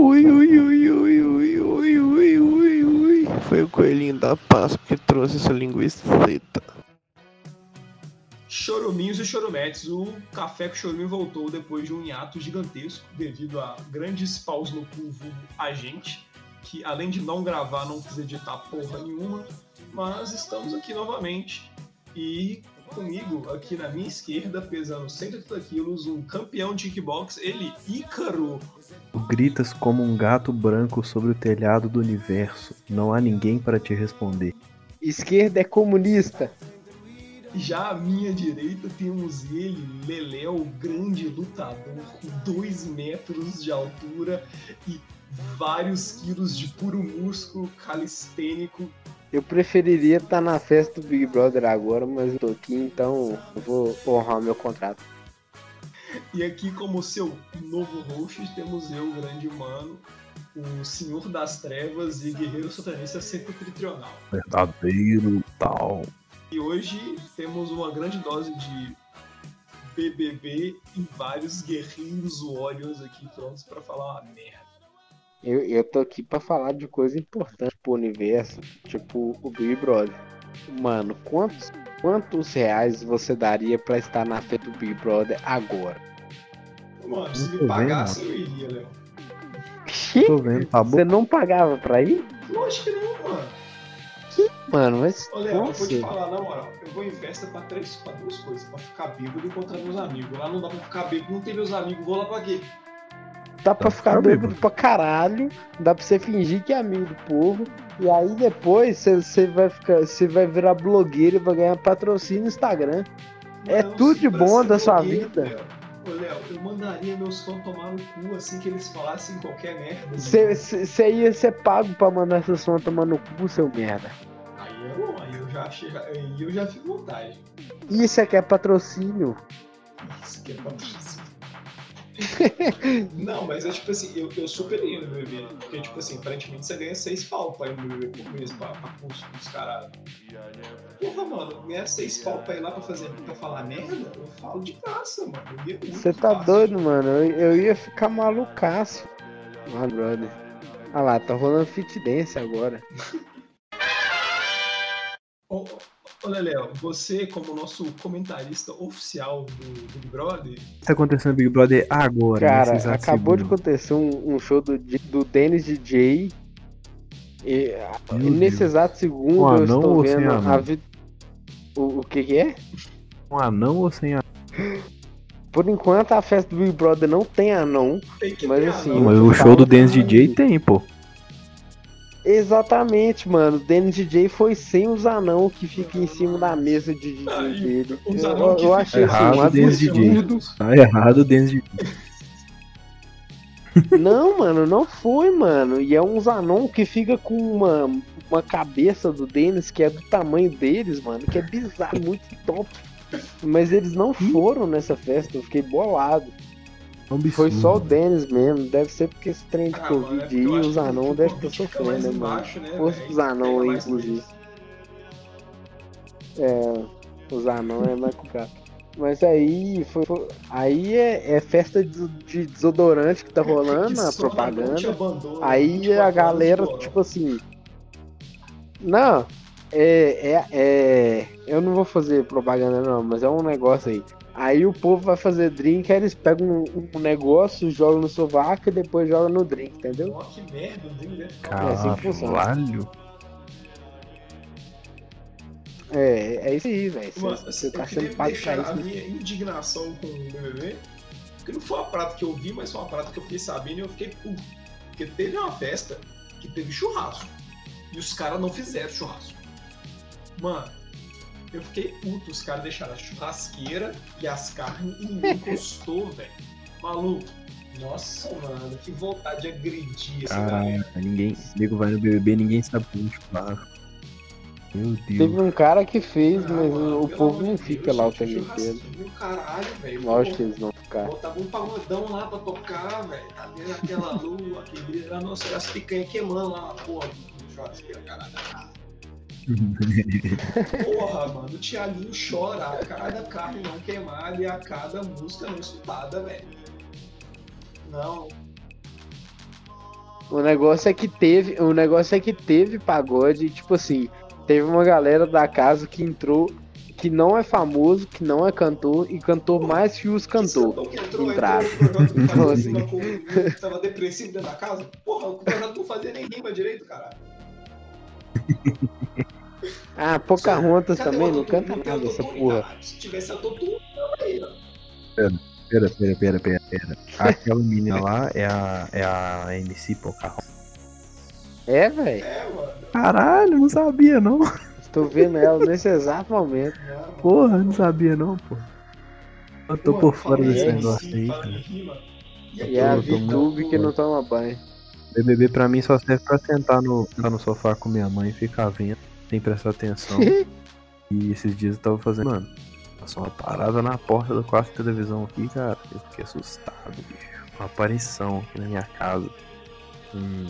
Ui, ui, ui, ui, ui, ui, ui, ui, ui. Foi o coelhinho da Páscoa que trouxe essa linguiça frita. Choruminhos e chorumetes, o Café com Choruminho voltou depois de um hiato gigantesco devido a grandes paus no vulgo a gente, que além de não gravar, não quis editar porra nenhuma, mas estamos aqui novamente e comigo aqui na minha esquerda, pesando 130 quilos, um campeão de kickbox, ele, Ícaro. Tu gritas como um gato branco sobre o telhado do universo. Não há ninguém para te responder. Esquerda é comunista. Já à minha direita temos ele, Leléo, grande lutador, com 2 metros de altura e vários quilos de puro músculo calistênico. Eu preferiria estar na festa do Big Brother agora, mas eu tô aqui, então eu vou honrar meu contrato. E aqui, como seu novo host, temos eu, o grande humano, o Senhor das Trevas e Guerreiro Sotanista Septentrional. Verdadeiro tal. E hoje temos uma grande dose de BBB e vários guerreiros warriors aqui prontos para falar uma merda. Eu, eu tô aqui pra falar de coisa importante pro universo, tipo o Big Brother. Mano, quantos, quantos reais você daria pra estar na festa do Big Brother agora? Mano, se me pagasse, eu iria, Léo. Tô vendo, tá bom? Você não pagava pra ir? Lógico que não, mano. Mano, mas. Ô, Léo, eu vou te nossa. falar, na moral, eu vou em festa pra, três, pra duas coisas, pra ficar bêbado e encontrar meus amigos. Lá não dá pra ficar bêbado, não tem meus amigos, vou lá pra quê? Dá pra Tá ficar ficar bêbado pra caralho, dá pra você fingir que é amigo do povo, e aí depois você- vai ficar, você vai virar blogueiro e vai ganhar patrocínio no Instagram. É tudo de bom da sua vida. Ô, Léo, eu mandaria meus fãs tomar no cu assim que eles falassem qualquer merda. Você você ia ser pago pra mandar essa sua tomar no cu, seu merda. Aí eu, aí eu já achei, aí eu já fico vontade. Isso é que é patrocínio. Isso que é patrocínio. Não, mas é tipo assim, eu, eu super iria no BBB. Porque, tipo assim, aparentemente você ganha seis pau pra ir no BBB por mês pra, pra curso dos caralho. Porra, mano, ganhar seis pau pra ir lá pra fazer pra falar merda, eu falo de graça, mano. Você tá fácil. doido, mano? Eu, eu ia ficar malucaço. Ah, brother. Ah lá, tá rolando fit dance agora. Ô, ô Leléo, você, como nosso comentarista oficial do Big Brother, O que tá acontecendo no Big Brother agora? Cara, nesse exato acabou de segundo? acontecer um, um show do, do Dennis DJ. E, Meu nesse Deus. exato segundo Com eu estou ou sem vendo anão? a vi... o, o que, que é? Um anão ou sem anão? Por enquanto a festa do Big Brother não tem anão. tem que Mas assim, anão. Mas o show do Dance cara, DJ tem, pô. Exatamente, mano. O Dennis DJ foi sem os anão que fica em cima da mesa de DJ dele. os Eu, eu fica achei assim, errado, um Dennis DJ. absurdo. Tá errado o Dance DJ. Não, mano, não foi, mano. E é uns anão que fica com uma, uma cabeça do Dennis que é do tamanho deles, mano, que é bizarro, muito top. Mas eles não foram nessa festa, eu fiquei bolado. Absurdo. Foi só o Dennis mesmo, deve ser porque esse trem de Ah, é Covid acho os devem Covid estar sofrendo, né, mano? né, anão Pega aí, inclusive. É, os anão é mais complicado. Mas aí foi, foi- aí é, é festa de, de desodorante que tá rolando, Que a propaganda. Aí 24 a galera, tipo assim. Não, é, é, é. Eu não vou fazer propaganda não, mas é um negócio aí. Aí o povo vai fazer drink, aí eles pegam um, um negócio, jogam no sovaco e depois jogam no drink, entendeu? Ó, que merda, o deve ficar É assim que funciona. Caralho. É, é isso aí, velho. Mano, Você tá queria pago pra a isso. né? minha indignação com o BBB, porque não foi uma prata que eu vi, mas foi uma prata que eu fiquei sabendo e eu fiquei puto. Porque teve uma festa que teve churrasco, e os caras não fizeram churrasco. Mano, eu fiquei puto, os caras deixaram a churrasqueira e as carnes e ninguém encostou, velho. Maluco. Nossa, mano, que vontade de agredir essa galera. Caraca, ninguém. Nego vai no BBB ninguém sabe como churrasco. Meu Deus. Teve um cara que fez, Ah, mas mano, o povo não fica lá o tempo inteiro. Caralho, velho. Lógico que eles não ficaram. Botava um pagodão lá pra tocar, velho. Tá vendo aquela lua, aquele brilho. Ah, Nossa, as picanhas queimando lá, porra, no churrasqueiro, caralho. Porra, mano, o Thiaguinho chora a cada carne não queimada e a cada música não escutada, velho. Não. O negócio é que teve. O negócio é que teve pagode, tipo assim, teve uma galera da casa que entrou, que não é famoso, que não é cantor, e cantou mais que os cantor. Que entrou, entraram. entrou fazia assim. tava depressivo dentro da casa. Porra, o projeto não fazia nem rima direito, caralho. Ah, Pocahontas Cadê também não canta nada essa porra. Se tivesse autotune, tava aí, ó. Pera, pera, pera, pera, pera. Aquela menina lá é a, é a MC Pocahontas. É, velho. É, mano. Caralho, não sabia não. Estou vendo ela nesse exato momento. Porra, não sabia não, pô. Eu tô por fora desse negócio aí, cara. E a tô muito VTube que não toma banho. BBB pra mim só serve pra sentar no, sentar no sofá com minha mãe e ficar vendo, sem prestar atenção. e esses dias eu tava fazendo, mano, passou uma parada na porta do quarto de televisão aqui, cara. Eu fiquei assustado, bicho. Uma aparição aqui na minha casa. Um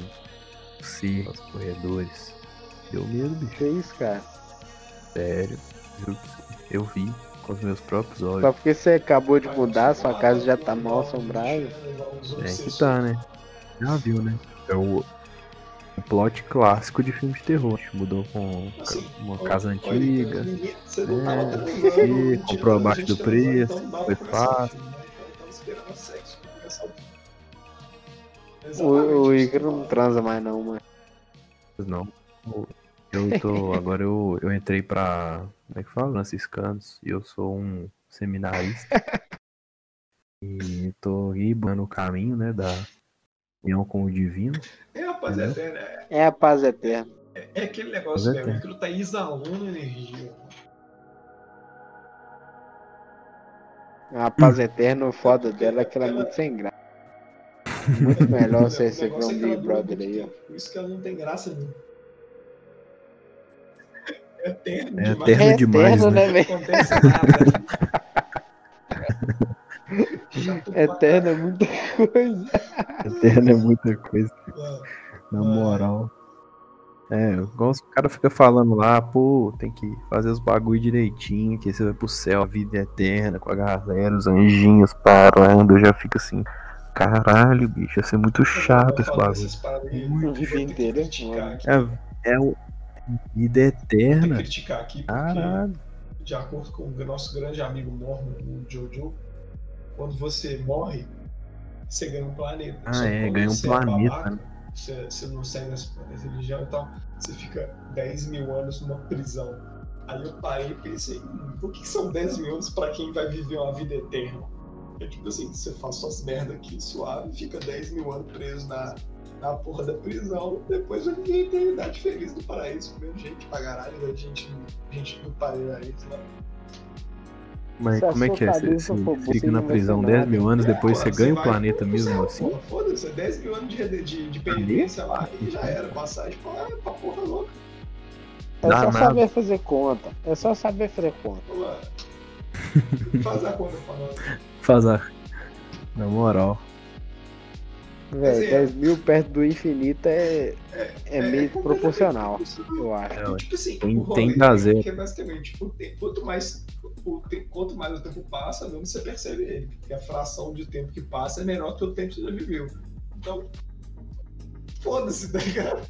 ser nos corredores. Deu medo, bicho. Que isso, cara? Sério. Eu vi com os meus próprios olhos. Só porque você acabou de mudar, sua casa já tá mal assombrada. É que tá, né? Já viu, né? É o, o plot clássico de filme de terror. A gente mudou com Assim, uma ó, casa olha, antiga. menino, Você não É, e comprou abaixo a do preço, foi fácil. né? Começar o. O, Igor não transa mais não, mano. Não. Eu tô. Agora eu, eu entrei pra. Como é que fala? Franciscanos. E eu sou um seminarista. E tô aí buscando o caminho, né? Da união com o divino. É, rapaz, é, Entendeu? é, é, É a paz eterna. é aquele negócio, Mas é velho. O tempo. Icaro tá exalando energia. A paz eterna, o foda dela é que ela é muito sem graça. Muito melhor você receber negócio um é que Big Brother aí, ó. Por isso que ela não tem graça nenhuma. É eterno É demais. eterno É demais, eterno, né? né? Não acontece nada. Eterno é muita coisa. Eterno é muita coisa. caralho. Na moral. É, igual os caras ficam falando lá, pô, tem que fazer os bagulho direitinho, que você vai pro céu, a vida é eterna, com a galera, os anjinhos parando, eu já fico assim, caralho, bicho, ia ser muito chato esse bagulho. aí, Muito inteira. É, é o vida eterna, criticar aqui, porque, caralho. de acordo com o nosso grande amigo Mormon, o Jojo, quando você morre, você ganha um planeta. Ah, Só é, ganha um é planeta, babaca, né? você, você não segue essa essa religião e tal, você fica 10 mil anos numa prisão. Aí eu parei e pensei, hum, por que que são 10 mil anos pra quem vai viver uma vida eterna? É tipo assim, você faz suas merda aqui suave, fica 10 mil anos preso na, na porra da prisão, depois vai viver a eternidade feliz no paraíso, comendo gente pra caralho, igual gente, gente do paraíso lá. Mas como é que é? Você, você fica na prisão ser 10 nada. mil anos, depois É, você ganha o planeta pro mesmo céu, assim? Foda-se, é 10 mil anos de, de, de penitência lá e já era, passagem pra, pra porra louca. É Dá só nada. saber fazer conta. É só saber fazer conta. Faz a conta pra nós. Faz a. Na moral. É. 10 mil perto do infinito é, é meio completamente proporcional, proporcional. eu acho. É. Tipo assim, Tem- tem prazer. é que é basicamente, o tempo, quanto, mais, o te- quanto mais o tempo passa, menos você percebe ele. Porque a fração de tempo que passa é menor que o tempo que você já viveu. Então, foda-se, tá ligado?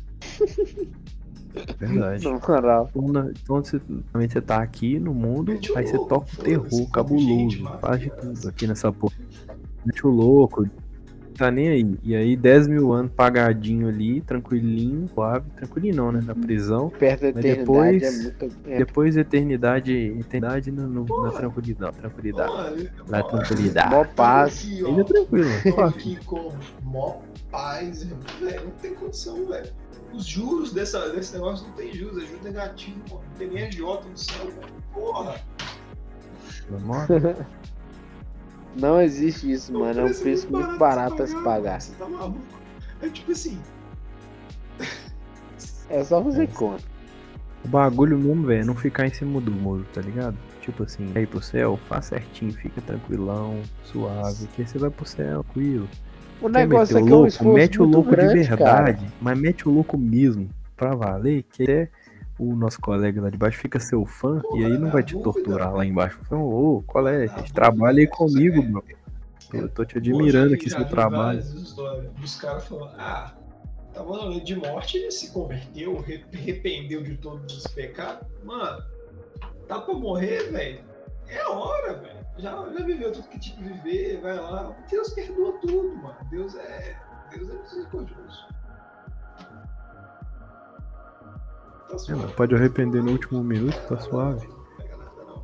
Verdade. Moral. Então, Então você, também você tá aqui no mundo, Mete aí você louco, toca o terror cabuloso, gente, faz de tudo aqui nessa porra. Mete o louco, tá nem aí. E aí 10 mil anos pagadinho ali, tranquilinho, suave, tranquilinho não, né? Na prisão. Perto da Mas eternidade depois- é muito. É, Depois eternidade, eternidade no, no- na Porra. tranquilidade. Tranquilidade. Mano, Na tranquilidade. mó paz. Aqui, ó, Ainda é tranquilo. Tô aqui com mó paz, velho. Não tem condição, velho. Os juros dessa, desse negócio não tem juros, é juros negativo, pô. Não tem nem agiota no céu, velho. Porra. Moral. Não existe isso, mano. É um preço muito barato a se pagar. Você tá maluco? É tipo assim, É só fazer É. conta. O bagulho mesmo, velho, é não ficar em cima do muro, tá ligado? Tipo assim, aí pro céu, faz certinho, fica tranquilão, suave, que aí você vai pro céu, tranquilo. O Quer negócio meter é o que é um louco? esforço Mete o louco grande, de verdade, mas mete o louco mesmo, pra valer, que até o nosso colega lá de baixo fica seu fã Porra, e aí não vai te torturar lá embaixo. Fala, Ô, qual é? Trabalha aí comigo, bro. Eu tô te admirando aqui seu trabalho. dos caras falando, ah, Tava na lei de morte, ele se converteu, re- arrependeu de todos os pecados. Mano, tá pra morrer, velho. É hora, velho. Já, já viveu tudo que tinha que viver, vai lá. Deus perdoa tudo, mano. Deus é. Deus é misericordioso. Tá É, mano, pode arrepender no último minuto, tá suave. Não não.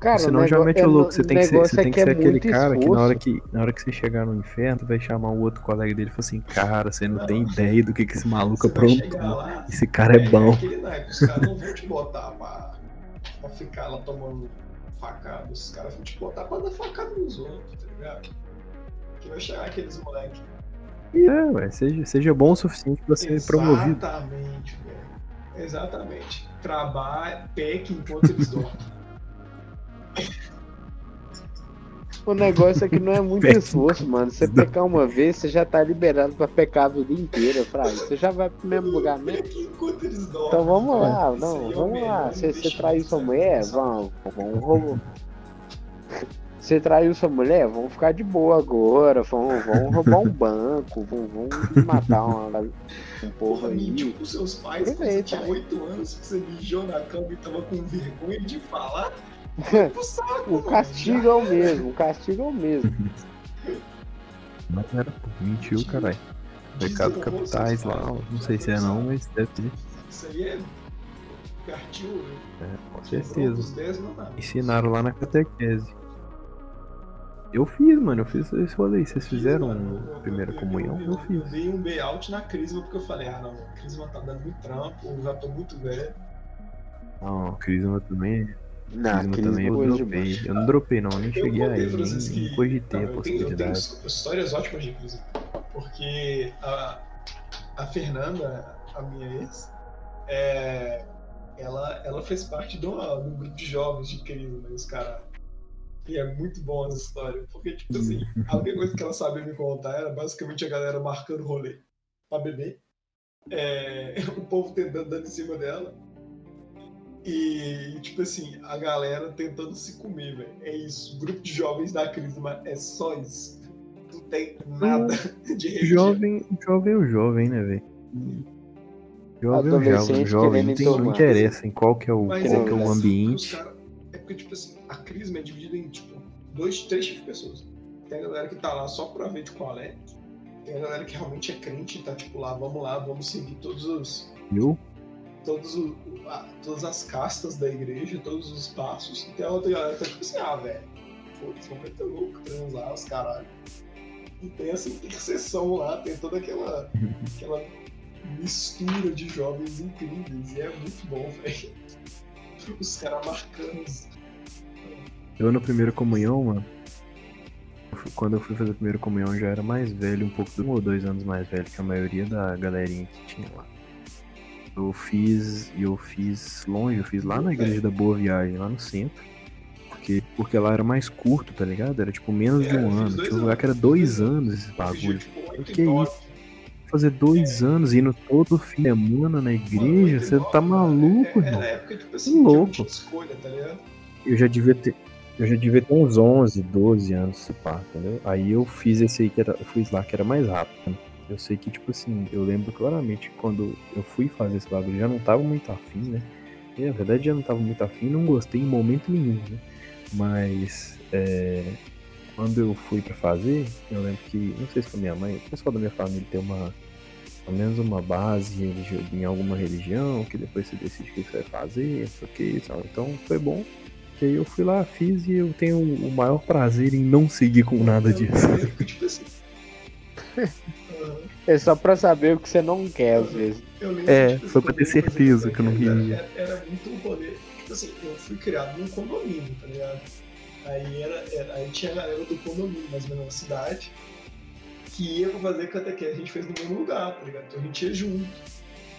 Cara, Senão o já mete é o no- louco. Você tem que ser, negócio você é tem que é ser aquele muito cara que na hora esforço. que na hora que você chegar no inferno, tu vai chamar o outro colega dele e falar assim, cara, você não Não. tem ideia do que, que esse maluco aprontou. lá, Esse cara é bom. aquele naipe, os caras não vão te botar pra, pra ficar lá tomando facada. Os caras vão te botar pra dar facada nos outros, tá ligado? Que vai chegar aqueles moleques. É, ué, seja, seja bom o suficiente pra ser promovido. Exatamente, velho. Exatamente. Trabalha, peque enquanto eles dormem. O negócio é que não é muito esforço, mano. Você pecar uma vez, você já tá liberado pra pecar a vida inteira, Fraga. Você já vai pro mesmo lugar mesmo. Peque enquanto eles dormem. Então vamos lá, não, vamos lá. Você, você traiu sua mulher? Vamos, vamos roubar. Você traiu sua mulher? Vamos ficar de boa agora. Vamos, vamos roubar um banco. Vamos, vamos matar uma, um povo Porra, mentiu aí. pros seus pais quando você tinha 8 anos, que você mijou na cama e tava com vergonha de falar. Saco, O castigo é o mesmo, o castigo é o mesmo. Mas era, mentiu, caralho. Pecado capitais lá, não sei se é não, mas deve ter. Isso aí é. Partiu, né? É, com certeza. dos 10 não dá. Ensinaram lá na catequese. Eu fiz, mano, eu fiz esse rolê. Vocês fizeram Mano, eu- a primeira eu- comunhão? Eu, Eu fiz. eu dei um bailout na Crisma porque eu falei, ah não, a Crisma tá dando muito trampo, eu já tô muito velho. Não, Crisma também. Não, Crisma Cris também eu dropei. Eu não dropei não, nem Eu cheguei aí, nem, que- nem cogitei Não, a eu, tenho, eu tenho possibilidade. histórias ótimas de Crisma. Porque a, a Fernanda, a minha ex, é, ela, ela fez parte do, do grupo de jovens de Crisma, os caras. E é muito bom essa história. Porque, tipo assim, a única coisa que ela sabia me contar era basicamente a galera marcando rolê pra beber. É, o povo tentando dando em cima dela. E, tipo assim, a galera tentando se comer, velho. É isso. O grupo de jovens da Crisma é só isso. Não tem nada de religião. Jovem, jovem é o jovem, né, velho? Jovem é o jovem, jovem. Não, tem, não tomar. interessa em qual que é o, Mas qual é que é o ambiente. os cara- porque, tipo assim, a Crisma é dividida em, tipo, dois, três tipos de pessoas. Tem a galera que tá lá só pra ver de qual é. Tem a galera que realmente é crente e tá, tipo, lá, vamos lá, vamos seguir todos os, Viu? todos o, a- todas as castas da igreja, todos os passos. E tem a outra galera que tá tipo assim, ah, velho, foda-se, vamos meter louco, transar os caralho. E tem essa interseção lá, tem toda aquela, aquela mistura de jovens incríveis. E é muito bom, velho. Os caras marcando. os- Eu na primeira comunhão, mano. eu Quando eu fui fazer a primeira comunhão eu já era mais velho, um pouco, um ou dois anos mais velho que a maioria da galerinha que tinha lá. Eu fiz, eu fiz longe, eu fiz lá na igreja da Boa Viagem, lá no centro. Porque, porque lá era mais curto, tá ligado? Era tipo menos de É, eu um fiz ano. Tinha um lugar que era dois anos esse bagulho. tipo, oito Que e nove. Fazer dois anos indo todo fim de semana na igreja, você tá maluco, é, irmão. Era época, tipo assim, louco. louco. escolha, tá ligado? Eu já devia ter. Eu já devia ter uns 11, 12 anos, se pá, entendeu? Aí eu fiz esse aí que era. Eu fiz lá que era mais rápido. né? Eu sei que, tipo assim, eu lembro claramente que quando eu fui fazer esse bagulho, já não tava muito afim, né? E na verdade já não tava muito afim, não gostei em momento nenhum, né? Mas é, quando eu fui pra fazer, eu lembro que, não sei se foi minha mãe, o pessoal da minha família tem uma, pelo menos uma base em alguma religião, que depois você decide o que você vai fazer, não sei o que, sabe? Então foi bom. Que aí eu fui lá, fiz e eu tenho o maior prazer em não seguir com nada disso. tipo assim. É só pra saber o que você não quer, às vezes. Eu lembro, É, tipo, foi pra ter certeza que eu não queria. Era, era muito um rolê. Tipo assim, eu fui criado num condomínio, tá ligado? Aí, era, era- aí tinha a galera do condomínio, mais ou menos na cidade, que ia pra fazer catequese. A gente fez no mesmo lugar, tá ligado? Então a gente ia junto.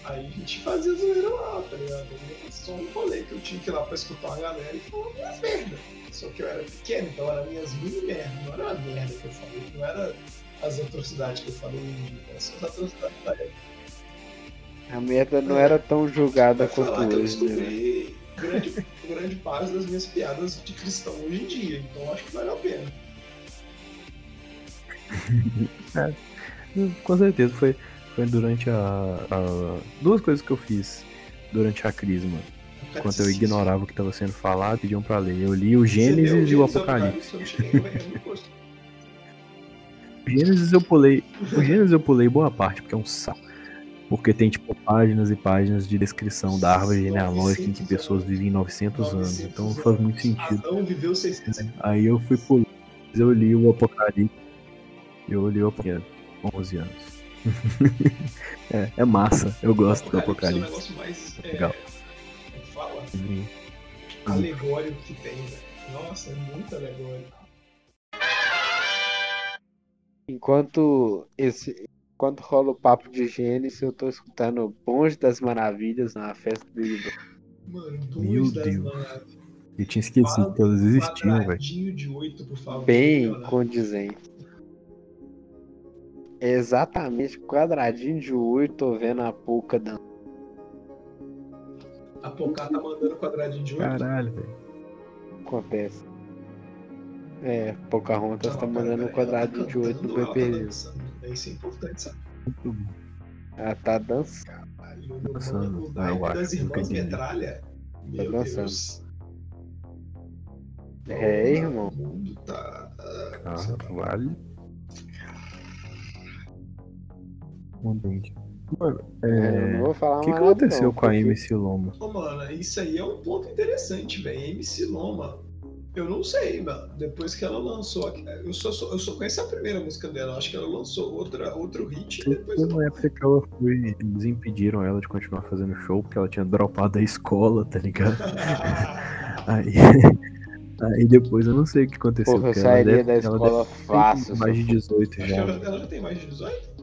Aí a gente fazia zoeira lá, tá ligado? Aí só um rolê que eu tinha que ir lá pra escutar a galera e falar minhas merda. Só que eu era pequeno, então era minhas mini merda. Não era a merda que eu falei, não era as atrocidades que eu falei em dia. Era só as atrocidades da época. A merda não era tão julgada quanto eu hoje, né? Grande, grande parte das minhas piadas de cristão hoje em dia, então acho que vale a pena. Com certeza, foi, foi durante a, a- Duas coisas que eu fiz durante a crise, mano. Enquanto eu ignorava o que tava sendo falado, pediam pra ler. Eu li o Gênesis e o Apocalipse. O Gênesis eu pulei. O Gênesis eu pulei boa parte, porque é um saco. Porque tem, tipo, páginas e páginas de descrição da árvore genealógica em que pessoas vivem 900 anos. Então não faz muito sentido. Adão viveu 600 anos. Aí eu fui pular. Eu li o Apocalipse. Eu li o Apocalipse. 11 anos. é, é massa. Eu gosto do É um Apocalipse. negócio mais. É, Legal. como fala? Sim. Alegórico que tem, velho. Nossa, é muito alegórico. Enquanto esse. Enquanto rola o papo de Gênesis, eu tô escutando Bonde das Maravilhas na festa do Big. Mano, Meu Deus. maravilhas. Eu tinha esquecido que elas existiam, velho. Quadradinho de 8, por favor. Bem condizente. Exatamente, quadradinho de 8, tô vendo a pouca dan- A Pocá tá mandando quadradinho de 8. Caralho, velho. acontece. É, Pocahontas Não, tá mandando um quadradinho de 8 no cantando, tá. Isso é importante, sabe? Muito bom. Ela tá dançando. Caralho, no, Dançando, eu acho, das irmãs. Metralha. Meu dançando. Deus. É, irmão. O mundo tá. Ah, vale. Mudente. Mano, Eu não é. vou falar O que, que aconteceu não, com a porque- MC Loma? Ô, mano, isso aí é um ponto interessante, velho. MC Loma. Eu não sei, mano. Depois que ela lançou. Eu só, só- eu só conheço a primeira música dela. Acho que ela lançou outra, outro hit e depois. Uma época que ela foi. Eles impediram ela de continuar fazendo show porque ela tinha dropado da escola, tá ligado? Aí. Aí depois eu não sei o que aconteceu. Porra, eu sairia deve- da escola fácil. Mais de só- 18 Acho que já. ela, ela já tem mais de 18?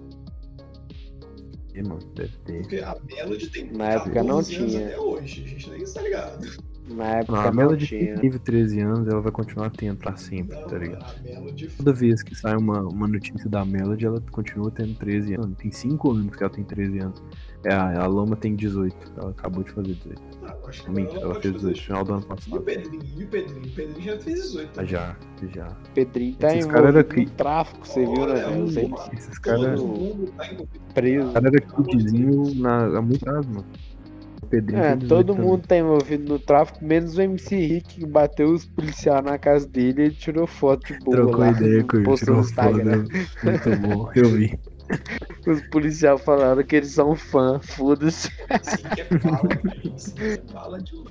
É, mano, deve ter. Porque a Melody tem Na época não 14 anos tinha. até hoje. A gente nem está ligado. Na época Ah, a não Melody tinha. teve 13 anos, ela vai continuar tendo pra sempre, Não, tá ligado? a Melody Toda vez que sai uma, uma notícia da Melody, ela continua tendo 13 anos. Tem 5 anos que ela tem 13 anos. É, a, a Loma tem 18. Ela acabou de fazer 18. Ah, eu acho que ela fez fazer 18 no final do ano E o passado. Pedrinho? E o Pedrinho? O Pedrinho já fez 18. Ah, Já, já. Pedrinho tá Esses caras era envolvido cri- no tráfico, você viu, né? Os um- MC Esses Todo caras. mundo tá envolvido. presos. O cara era kidzinho na, há muito anos, mano. Pedrinho É, tem 18 todo também. mundo tá envolvido no tráfico, menos o MC Rick que bateu os policiais na casa dele e ele tirou foto de boa Trocou lá. ideia com ele, postou tirou no Instagram. foto. Muito bom, eu vi. Os policiais falaram que eles são fã, foda-se. Esse Rick é fala, velho.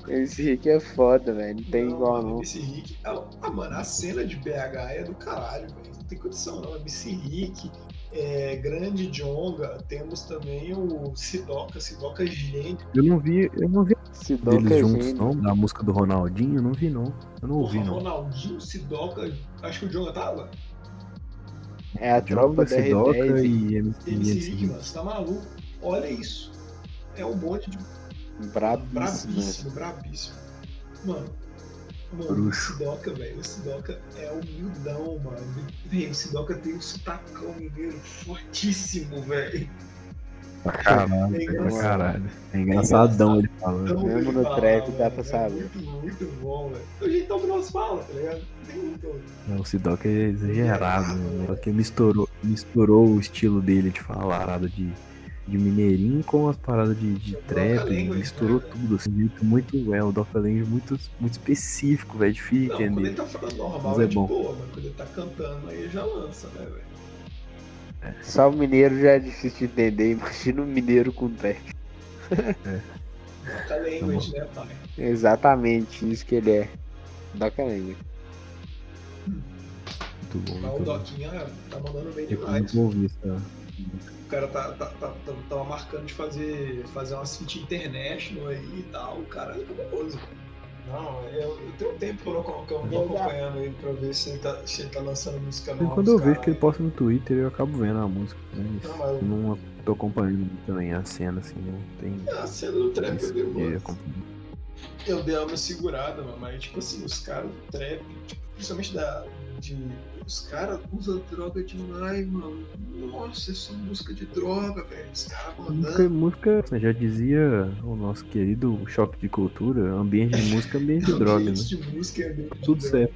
Esse Rick é é foda, velho. Não tem igual mano, não. Esse Rick. Ah, ah, mano, a cena de BH é do caralho, velho. Não tem condição, não. MC Rick, é, Grande Jonga. Temos também o Sidoca. Sidoca gênio. Eu não vi, eu não vi Sidoca eles juntos, não. Da música do Ronaldinho, eu não vi, não. Eu não ouvi, não. Ronaldinho, Sidoca. Acho que o Jonga tava. É a tropa da Sidoca R10. e MC, MC. Você tá maluco? Olha isso. É um bonde de Brabíssimo. Brabíssimo, brabíssimo. Mano, mano o. Sidoca, velho, o Sidoca é humildão, mano. Velho, o Sidoca tem um sotacão mineiro fortíssimo, velho. Pra caralho, É engraçado. caralho. É engraçadão ele falando. Então, Mesmo ele no fala, trap dá pra é saber. Muito, muito bom, velho. O jeitão que nós fala, tá ligado? Tem muito. Não, O Sidoca é exagerado, mano. Porque misturou, misturou o estilo dele de falar parada de, de mineirinho com as paradas de, de trap. Misturou tudo, assim, jeito muito. É, o Doca Language muito, muito específico, velho. Difícil Não, de quando ele entender. tá falando normal Mas é, é de bom. boa, mas quando ele tá cantando aí já lança, né, velho? Só o mineiro já é difícil de entender. Imagina um mineiro com trap. Doca Language, né, pai? Exatamente isso que ele é. Doca Language. Muito bom, Mas o muito bom. Doquinha tá mandando bem Eu demais. não ouvi essa. O cara tá, tá, tá, tá- tava marcando de fazer, fazer umas feat international aí e tal. O cara é famoso. Não, eu, eu tenho tempo que eu não, que eu não tô acompanhando ele pra ver se ele tá, se ele tá lançando música nova. Quando eu vejo que ele posta no Twitter, eu acabo vendo a música. Mas Não, mas eu não tô acompanhando muito também a cena, assim, não tem. a cena do trap eu isso dei, de uma, eu dei uma segurada, mano, mas tipo assim, os caras do trap, tipo, principalmente da. De, os caras usam droga demais, mano. Nossa, é só música de droga, velho. Os caras Música, mandando. música, já dizia o nosso querido choque de cultura, ambiente de música, ambiente de droga, né? Ambiente de música é ambiente de Tudo droga. certo.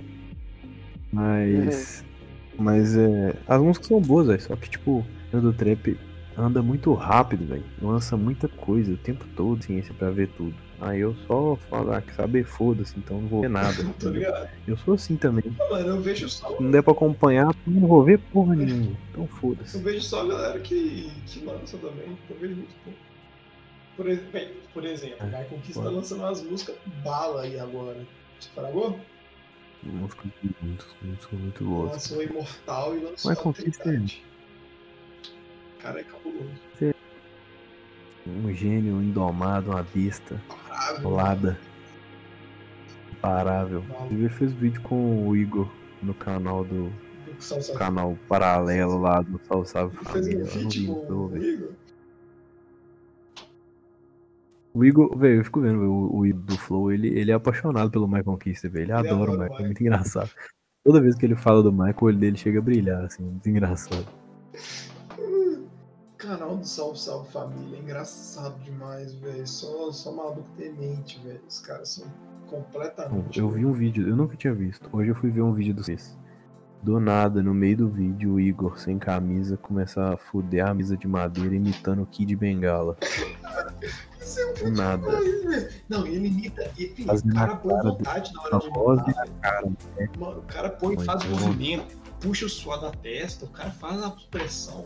Mas. Mas é. As músicas são boas, velho. Só que, tipo, O do trap anda muito rápido, velho. Lança muita coisa o tempo todo, ciência pra ver tudo. Aí eu só falo, ah, que saber, foda-se, então não vou ver nada. Tô ligado. eu sou assim também. Não, mano, eu vejo só. Se não der pra acompanhar, eu não vou ver porra nenhuma. Então Eu foda-se. vejo só a galera que, que lança também. Eu vejo muito pouco. Por, bem, por exemplo, o Michael Kiss tá lançando umas músicas bala aí agora. Você fragou? Música muito, muito, muito boa. Lançou Imortal e lançou Michael a Kiss Trindade. Cara, é cabuloso. Um gênio indomado, uma besta, Parável. imparável. Maluco. Ele fez vídeo com o Igor no canal do são- canal paralelo lá do Salve Salve Ele fez Família. um vi, com o. Igor. O Igor, velho, eu fico vendo o, o Igor do Flow, ele, ele é apaixonado pelo Michael Kister, velho. Ele Ele adora o adora o Michael, é muito engraçado. Toda vez que ele fala do Michael, o olho dele chega a brilhar, assim, muito engraçado. Canal do Salve Salve Família, é engraçado demais, velho. Só, só maluco temente, velho. Os caras são completamente. Eu vi um vídeo, eu nunca tinha visto. Hoje eu fui ver um vídeo do vocês. Do nada, no meio do vídeo, o Igor sem camisa começa a fuder a mesa de madeira imitando o Kid Bengala. Isso é Do nada. demais. Não, ele imita. E, filho, o cara põe vontade na hora de e imitar. cara. Mano, o cara põe, Põe, faz põe movimento, puxa o suor da testa, o cara faz a expressão.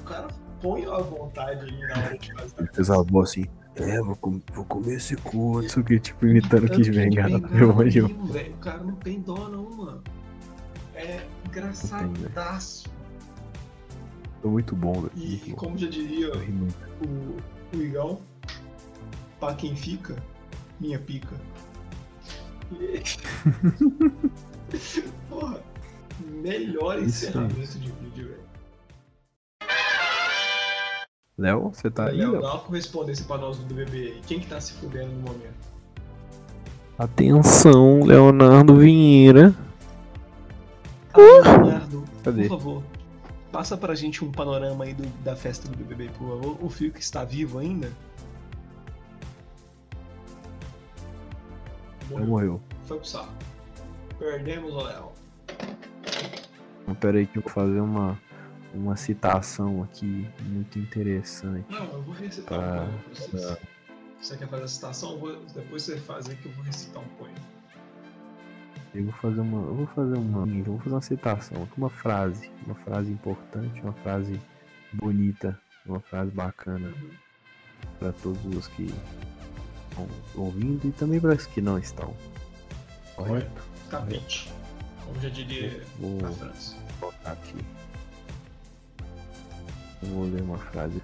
O cara põe a vontade ali na hora de fazer. Ele fez a voz assim. É, vou, com- vou comer esse cu, não sei o que, tipo, imitando que Bengala. Bengala Eu imagino. mesmo, velho. O cara não tem dó, não, mano. É engraçadaço. Foi muito bom, velho. E, Muito e bom. como já diria o, o Igão, pra quem fica, minha pica. Porra, melhor Isso encerramento de vídeo, velho. Léo, você tá aí, Léo, dá uma correspondência pra nós do BBB aí. Quem que tá se fudendo no momento? Atenção, Leonardo Vinheira. Ah, Leonardo, Cadê? por favor, passa pra gente um panorama aí do- da festa do BBB, por favor. O Fiuk está vivo ainda? Léo morreu. Foi pro saco. Perdemos o Léo. Pera aí que eu vou fazer uma, uma citação aqui muito interessante. Não, eu vou recitar Tá, um poema pra vocês. Você quer fazer a citação? Vou- depois você faz aí que eu vou recitar um poema. Eu vou fazer uma. Eu vou fazer uma. Eu vou fazer uma citação uma frase. Uma frase importante, uma frase bonita, uma frase bacana Uhum. para todos os que estão ouvindo e também para os que não estão. Correto? Capite. Como já diria Vou na França. colocar aqui. Eu vou ler uma frase.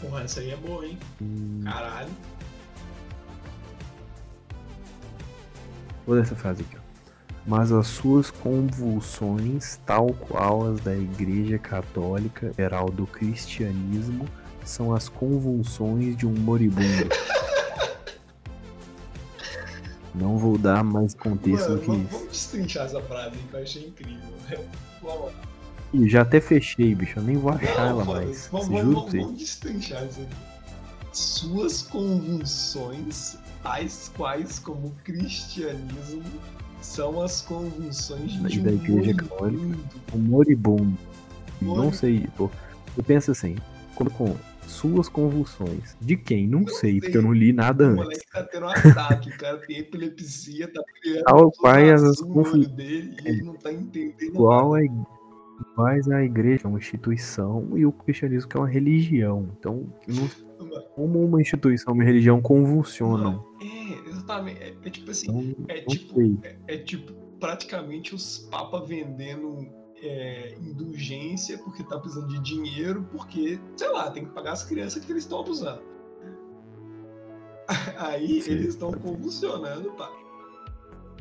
Porra, essa aí é boa, hein? Hum, Caralho. Vou ler essa frase aqui. ó. Mas as suas convulsões, tal qual as da Igreja Católica geral do cristianismo, são as convulsões de um moribundo. Não vou dar mais contexto Mano, do que isso. vamos destrinchar essa frase que eu achei incrível. Vamos lá. Ih, já até fechei, bicho. Eu nem vou achar ela Não, mais. Vamos, vamos, vamos, destrinchar isso aqui. Suas convulsões, tais quais como cristianismo, são as convulsões Da- de um da Igreja moribundo. Um moribundo. Não Mori- sei, pô. Eu penso assim, quando com suas convulsões. De quem? Não, sei, sei. porque eu não li nada O antes. moleque tá tendo um ataque, o cara tem epilepsia, tá criando Tal qual as confu- dele e ele não tá entendendo Qual nada. é quais a igreja é uma instituição e o cristianismo que é uma religião. Então, não- como uma instituição e uma religião convulsionam. É, exatamente. É, é tipo assim, Então, é não tipo, é, é tipo praticamente os papas vendendo é, indulgência porque tá precisando de dinheiro, porque, sei lá, tem que pagar as crianças que eles estão abusando. Aí Sim, eles estão convulsionando, pá.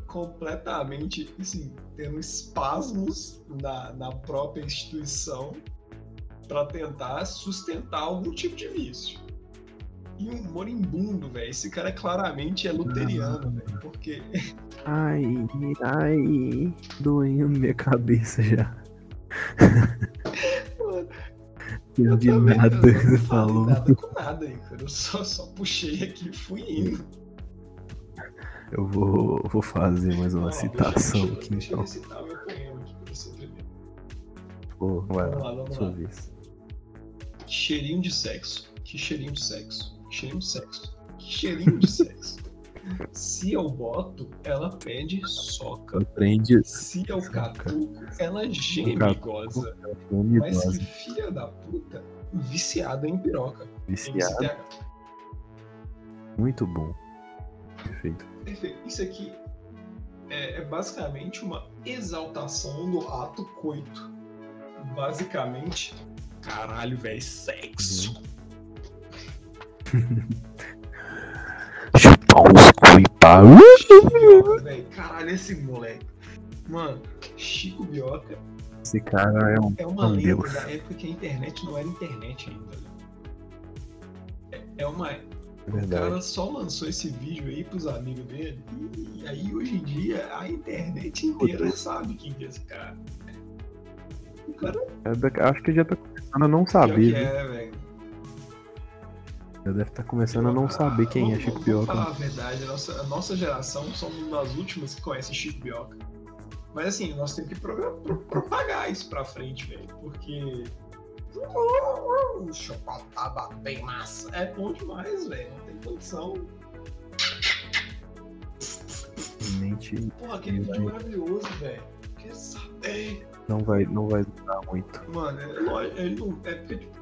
Completamente, assim, tendo espasmos na, na própria instituição para tentar sustentar algum tipo de vício. E um moribundo, velho. Esse cara claramente é luteriano, velho. Porque Ai, ai, doendo minha cabeça já. Mano, Eu de também, nada eu que você falou. nada com nada aí, cara. Eu só, só puxei aqui e fui indo. Eu vou, vou fazer mais uma Não, citação deixa, aqui deixa eu então. recitar meu poema aqui pra você ver. Pô, vai Vamos lá, lá, vamos sua lá. vez. Que cheirinho de sexo. Que cheirinho de sexo. Cheirinho de sexo. Que cheirinho de sexo. Se eu boto, ela pede soca. Aprende Se eu catuco, ela geme e goza. Mas que filha da puta, viciada em piroca. viciado. MCTH. Muito bom. Perfeito. Perfeito. Isso aqui é, é basicamente uma exaltação do ato coito. Basicamente, caralho, velho, sexo. Chupar uns. Chico Bioca, velho. Caralho, esse moleque. Mano, Chico Bioca Esse cara é um. é uma Meu lenda Deus. da época que a internet não era internet ainda. né? É, é uma. É O verdade. cara só lançou esse vídeo aí pros amigos dele. E aí hoje em dia a internet inteira sabe quem que é esse cara. O cara É da- Acho que já tá começando a não pior saber, que é, velho. Já deve estar começando a não saber quem é Vamos- Chico vamos Bioca. falar a verdade, a nossa, a nossa geração somos uma das últimas que conhece Chico Bioca. Mas assim, nós temos que pro- pro- propagar isso pra frente, velho. Porque. O chocotaba bem massa. É bom demais, velho. Não tem condição. Realmente Porra, aquele vídeo maravilhoso, velho. Quer saber? não vai, não vai durar muito. Mano, é lógico. ele não- É porque, tipo,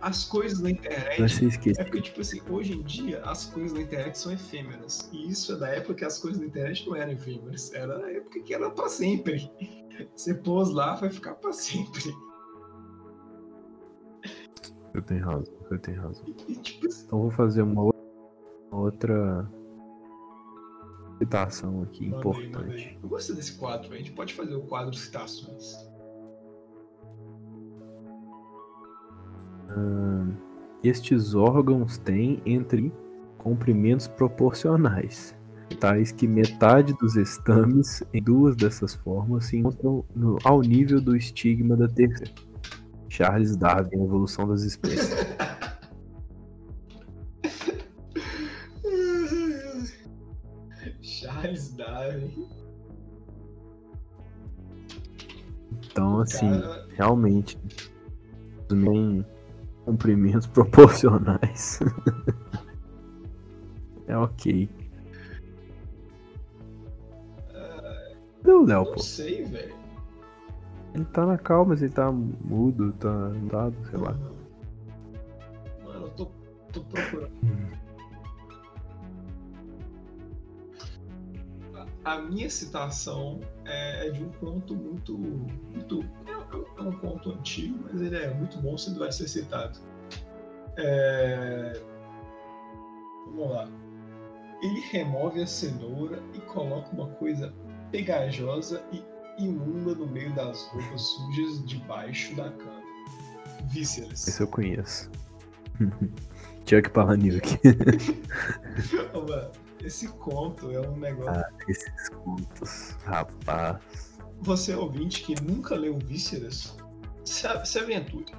as coisas na internet. Ser esquecido. É porque, tipo assim, hoje em dia as coisas na internet são efêmeras. E isso é da época que as coisas na internet não eram efêmeras. Era da época que era pra sempre. Você pôs lá, vai ficar pra sempre. Eu tenho razão, eu tenho razão. E, tipo assim, Então vou fazer uma outra, citação aqui manda importante. aí. Eu gostei desse quadro, a gente pode fazer o quadro citações. Ahn, estes órgãos têm entre comprimentos proporcionais, tais que metade dos estames em duas dessas formas se encontram no- ao nível do estigma da terceira. Charles Darwin, a evolução das espécies. Charles Darwin. Então, assim, Cara, realmente, tem comprimentos proporcionais. é ok. Cadê o Léo, não pô? sei, velho. Ele tá na calma, mas ele tá mudo, tá andado, sei lá. Mano, eu tô, tô procurando. A, minha citação é, é de um conto muito. muito é, um conto antigo, mas ele é muito bom se vai ser citado. É, vamos lá. Ele remove a cenoura e coloca uma coisa pegajosa e imunda no meio das roupas sujas debaixo da cama. Vísceras. Esse eu conheço. Chuck Palahniuk. Mano, esse conto é um negócio. Ah. Esses contos, rapaz. Você ouvinte que nunca leu Vísceras, se, se aventure.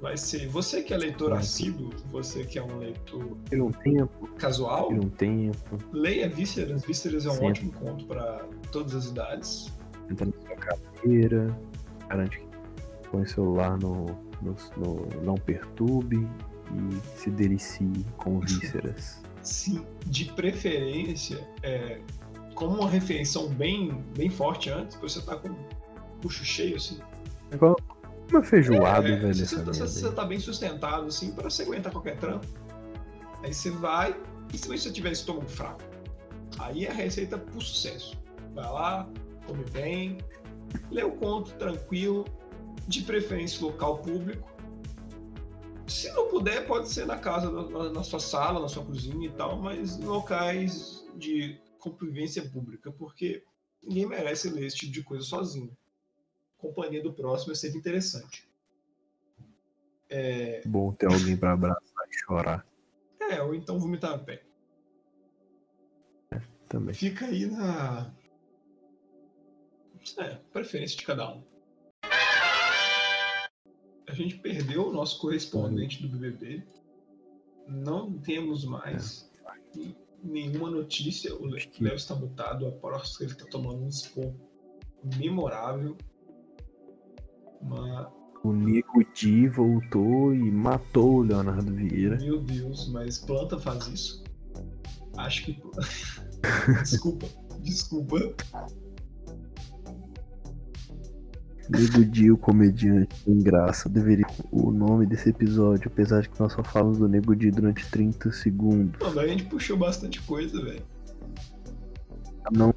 Vai ser. Você que é leitor Vai. assíduo, você que é um leitor um tempo, casual, um tempo, leia Vísceras. Vísceras é um ótimo conto para todas as idades. entra na sua carteira, garante que põe o celular no, no, no não perturbe e se delicie com vísceras. Sim, de preferência, é, como uma refeição bem, bem forte antes, você tá com o puxo cheio, assim. É igual uma feijoada, É, velho. você, se você tá bem sustentado, assim, pra você aguentar qualquer trampo. Aí você vai, e se você tiver estômago fraco? Aí é a receita pro sucesso. Vai lá, come bem, lê o conto tranquilo, de preferência local público. Se não puder, pode ser na casa, na, na sua sala, na sua cozinha e tal, mas em locais de convivência pública, porque ninguém merece ler esse tipo de coisa sozinho. Companhia do próximo é sempre interessante. É, Bom ter alguém pra abraçar e chorar é, ou então vomitar a pé. também. Fica aí na. É, preferência de cada um. A gente perdeu o nosso correspondente do BBB. Não temos mais nenhuma notícia. O Acho que- Léo está mutado. Aposto que ele está tomando um expor memorável. Mas, O Nego Di voltou e matou o Leonardo Vieira. meu Deus, mas planta faz isso? Acho que. desculpa, desculpa. Nego Di, o comediante sem graça, deveria o nome desse episódio, apesar de que nós só falamos do Nego Di durante 30 segundos. Mano, a gente puxou bastante coisa, velho. não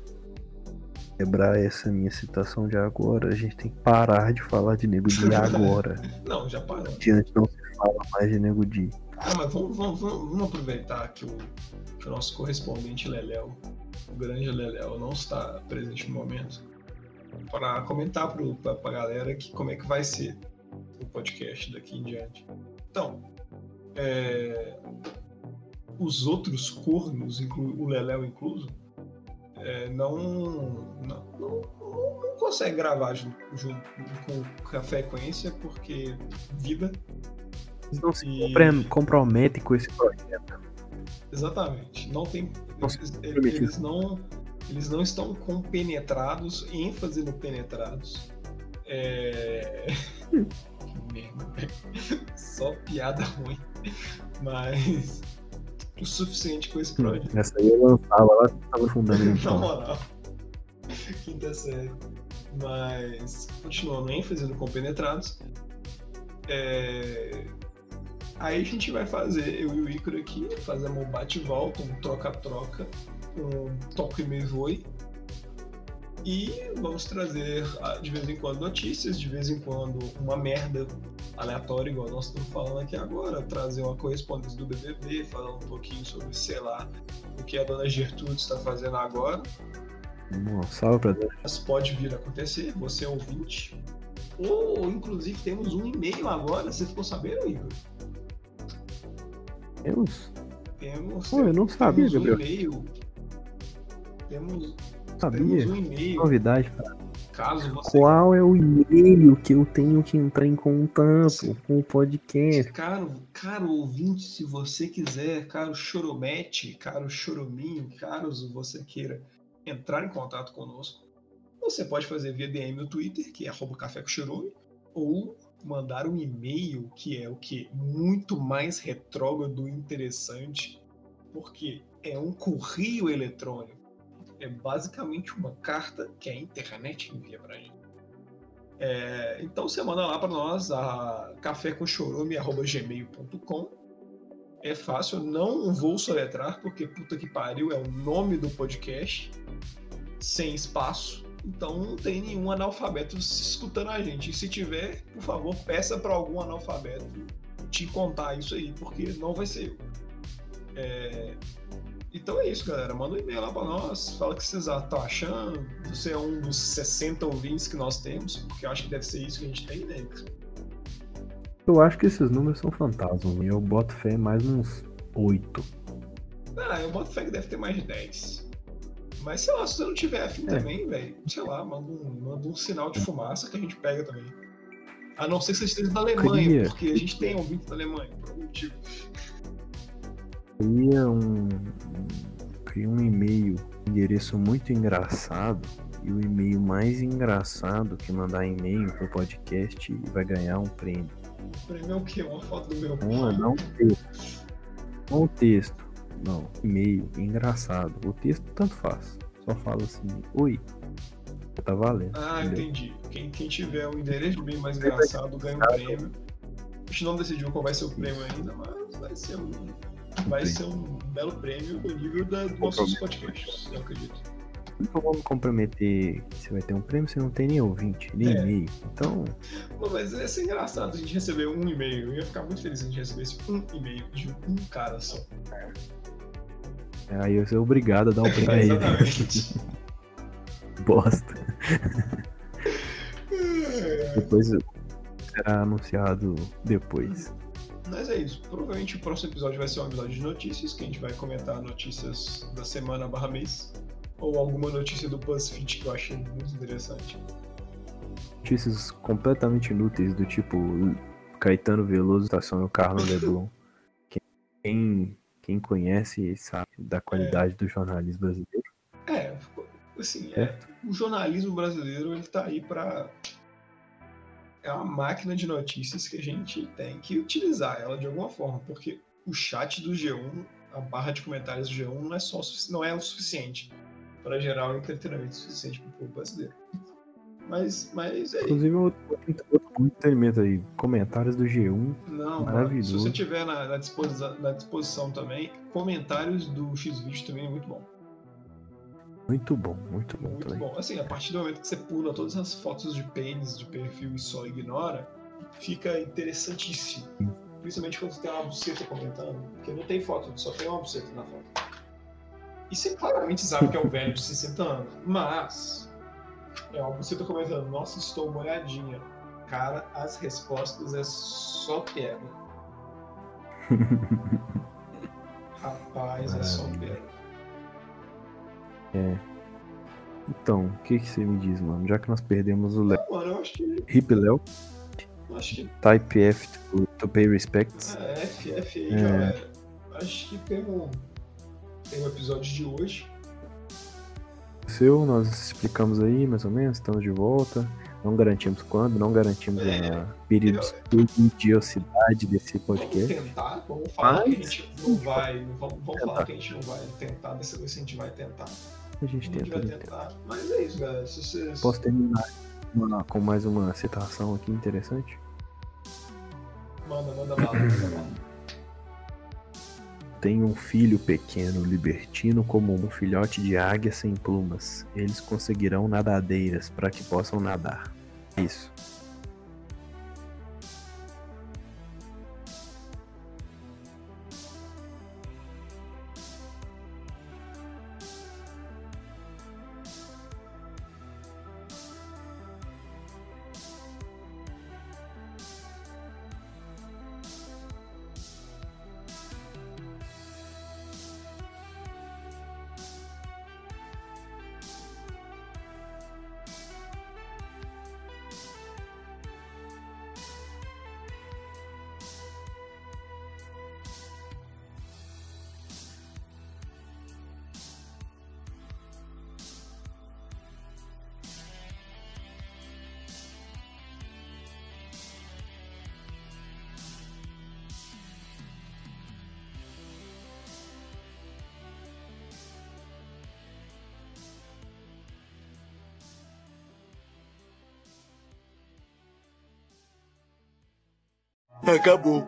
quebrar essa minha citação de agora, a gente tem que parar de falar de Nego Di agora. Não, já parou. Diante não se fala mais de Nego Di. Ah, mas vamos, vamos, vamos, vamos aproveitar que o, que o nosso correspondente Leléo, o grande Leléo, não está presente no momento, para comentar pra, pra galera que, como é que vai ser o podcast daqui em diante. Então, é, os outros cornos, inclu, o Leléo incluso, é, não, não, não, não, consegue gravar junto, junto com a frequência porque vida Eles não se e- comprometem com esse projeto. Exatamente. Não tem. Eles, eles não, eles não estão compenetrados, ênfase no penetrados. É... que merda. velho. Só piada ruim. Mas o suficiente com esse projeto. Essa aí eu lançava lá que tava Na fundamental. moral. Quinta série. Mas, continuando, ênfase no compenetrados. É... Aí a gente vai fazer, eu e o Ícaro aqui, fazemos um bate e volta, um troca-troca, um toque e me voe. E vamos trazer ah, de vez em quando notícias, de vez em quando uma merda aleatória, igual nós estamos falando aqui agora, trazer uma correspondência do BBB, falar um pouquinho sobre, sei lá, o que a dona Gertrude está fazendo agora. Um salve pra Deus. Mas pode vir a acontecer, você é ouvinte. Ou, inclusive, temos um e-mail agora, você ficou sabendo, Igor? Deus. Temos, Pô, eu não sabia, temos um Gabriel. e-mail. Temos, Sabia? temos um e-mail, Novidade, cara. caso você... Qual é o e-mail que eu tenho que entrar em contato Sim. com o podcast? Caro, caro ouvinte, se você quiser, caro choromete, caro choruminho, caros você queira entrar em contato conosco, você pode fazer via DM no Twitter, que é café com ou mandar um e-mail, que é o que? Muito mais retrógrado e interessante, porque é um correio eletrônico. É basicamente uma carta que a internet envia pra gente. É, então você manda lá para nós a cafécomchorume.gmail.com É fácil, não vou soletrar, porque puta que pariu, é o nome do podcast, sem espaço. Então não tem nenhum analfabeto escutando a gente. E se tiver, por favor, peça para algum analfabeto te contar isso aí, porque não vai ser eu. É, Então é isso, galera. Manda um e-mail lá pra nós, fala o que vocês estão achando. Você é um dos 60 ouvintes que nós temos, porque eu acho que deve ser isso que a gente tem, né? Eu acho que esses números são fantasmas. Eu boto fé em mais uns oito. Ah, eu boto fé que deve ter mais de 10. Mas sei lá, se você não tiver afim É. também, velho, sei lá, manda um, manda um sinal de fumaça que a gente pega também. A não ser que você esteja da Alemanha, Cria. porque a gente tem ouvinte da Alemanha, por algum motivo. Cria um, cria um e-mail, um endereço muito engraçado. E o e-mail mais engraçado que mandar e-mail pro podcast vai ganhar um prêmio. O prêmio é o quê? Uma foto do meu Não, é não o texto. Não o texto. Não, e-mail engraçado. O texto tanto faz. Só fala assim, oi. Tá valendo. Ah, entendeu? entendi. Quem, quem tiver um endereço bem mais engraçado ganha um prêmio. A gente não decidiu qual vai ser o prêmio ainda, mas vai ser um, vai ser um belo prêmio do nível da, dos nossos podcasts, eu acredito. Não vamos comprometer que você vai ter um prêmio, você não tem nem ouvinte, nem É. e-mail. Então, Pô, Mas ia ser engraçado a gente receber um e-mail. Eu ia ficar muito feliz se a gente recebesse um e-mail de um cara só. aí eu sou obrigado a dar um prêmio a ele. Bosta. É, Depois será anunciado depois. Mas é isso. Provavelmente o próximo episódio vai ser um episódio de notícias, que a gente vai comentar notícias da semana barra mês. Ou alguma notícia do BuzzFeed que eu achei muito interessante. Notícias completamente inúteis, do tipo Caetano Veloso estaciona o carro no Leblon. Quem, Quem conhece sabe da qualidade do jornalismo brasileiro. É, assim, é, o jornalismo brasileiro ele tá aí para é uma máquina de notícias que a gente tem que utilizar ela de alguma forma, porque o chat do G1, a barra de comentários do G1 não é só não é o suficiente para gerar um entretenimento suficiente para o povo brasileiro. Mas, mas é Inclusive, outro, outro entretenimento aí, comentários do G1. Não, maravilhoso. se você tiver na, na, disposição, na disposição também, comentários do X-Vídeo também é muito bom. Muito bom, muito bom muito também. bom. Assim, a partir do momento que você pula todas as fotos de pênis de perfil e só ignora, fica interessantíssimo. Principalmente quando tem uma buceta comentando, porque não tem foto, só tem uma buceta na foto. E você claramente sabe que é um velho de 60 anos, mas é uma buceta comentando, nossa, estou molhadinha. Cara, as respostas é só queda. Rapaz, é só queda. É. Então, o que, que você me diz, mano? Já que nós perdemos o Léo. Mano, eu acho que. Hip Léo. Acho que. Type F to, to pay respects. É, F, F aí, é. galera. Acho que tem um, tem um episódio de hoje. Seu, nós explicamos aí mais ou menos, estamos de volta. Não garantimos quando, não garantimos é, a periodicidade desse podcast. Vamos tentar, vamos falar Mas, que a gente não vai. Vamos, vamos falar que a gente não vai tentar, dessa vez a gente vai tentar. A gente, a gente tenta. vai tentar. Mas é isso, galera. Se vocês... Posso terminar com mais uma citação aqui interessante? Manda, manda bala, manda bala. Tem um filho pequeno, libertino como um filhote de águia sem plumas. Eles conseguirão nadadeiras para que possam nadar. Isso. Acabou.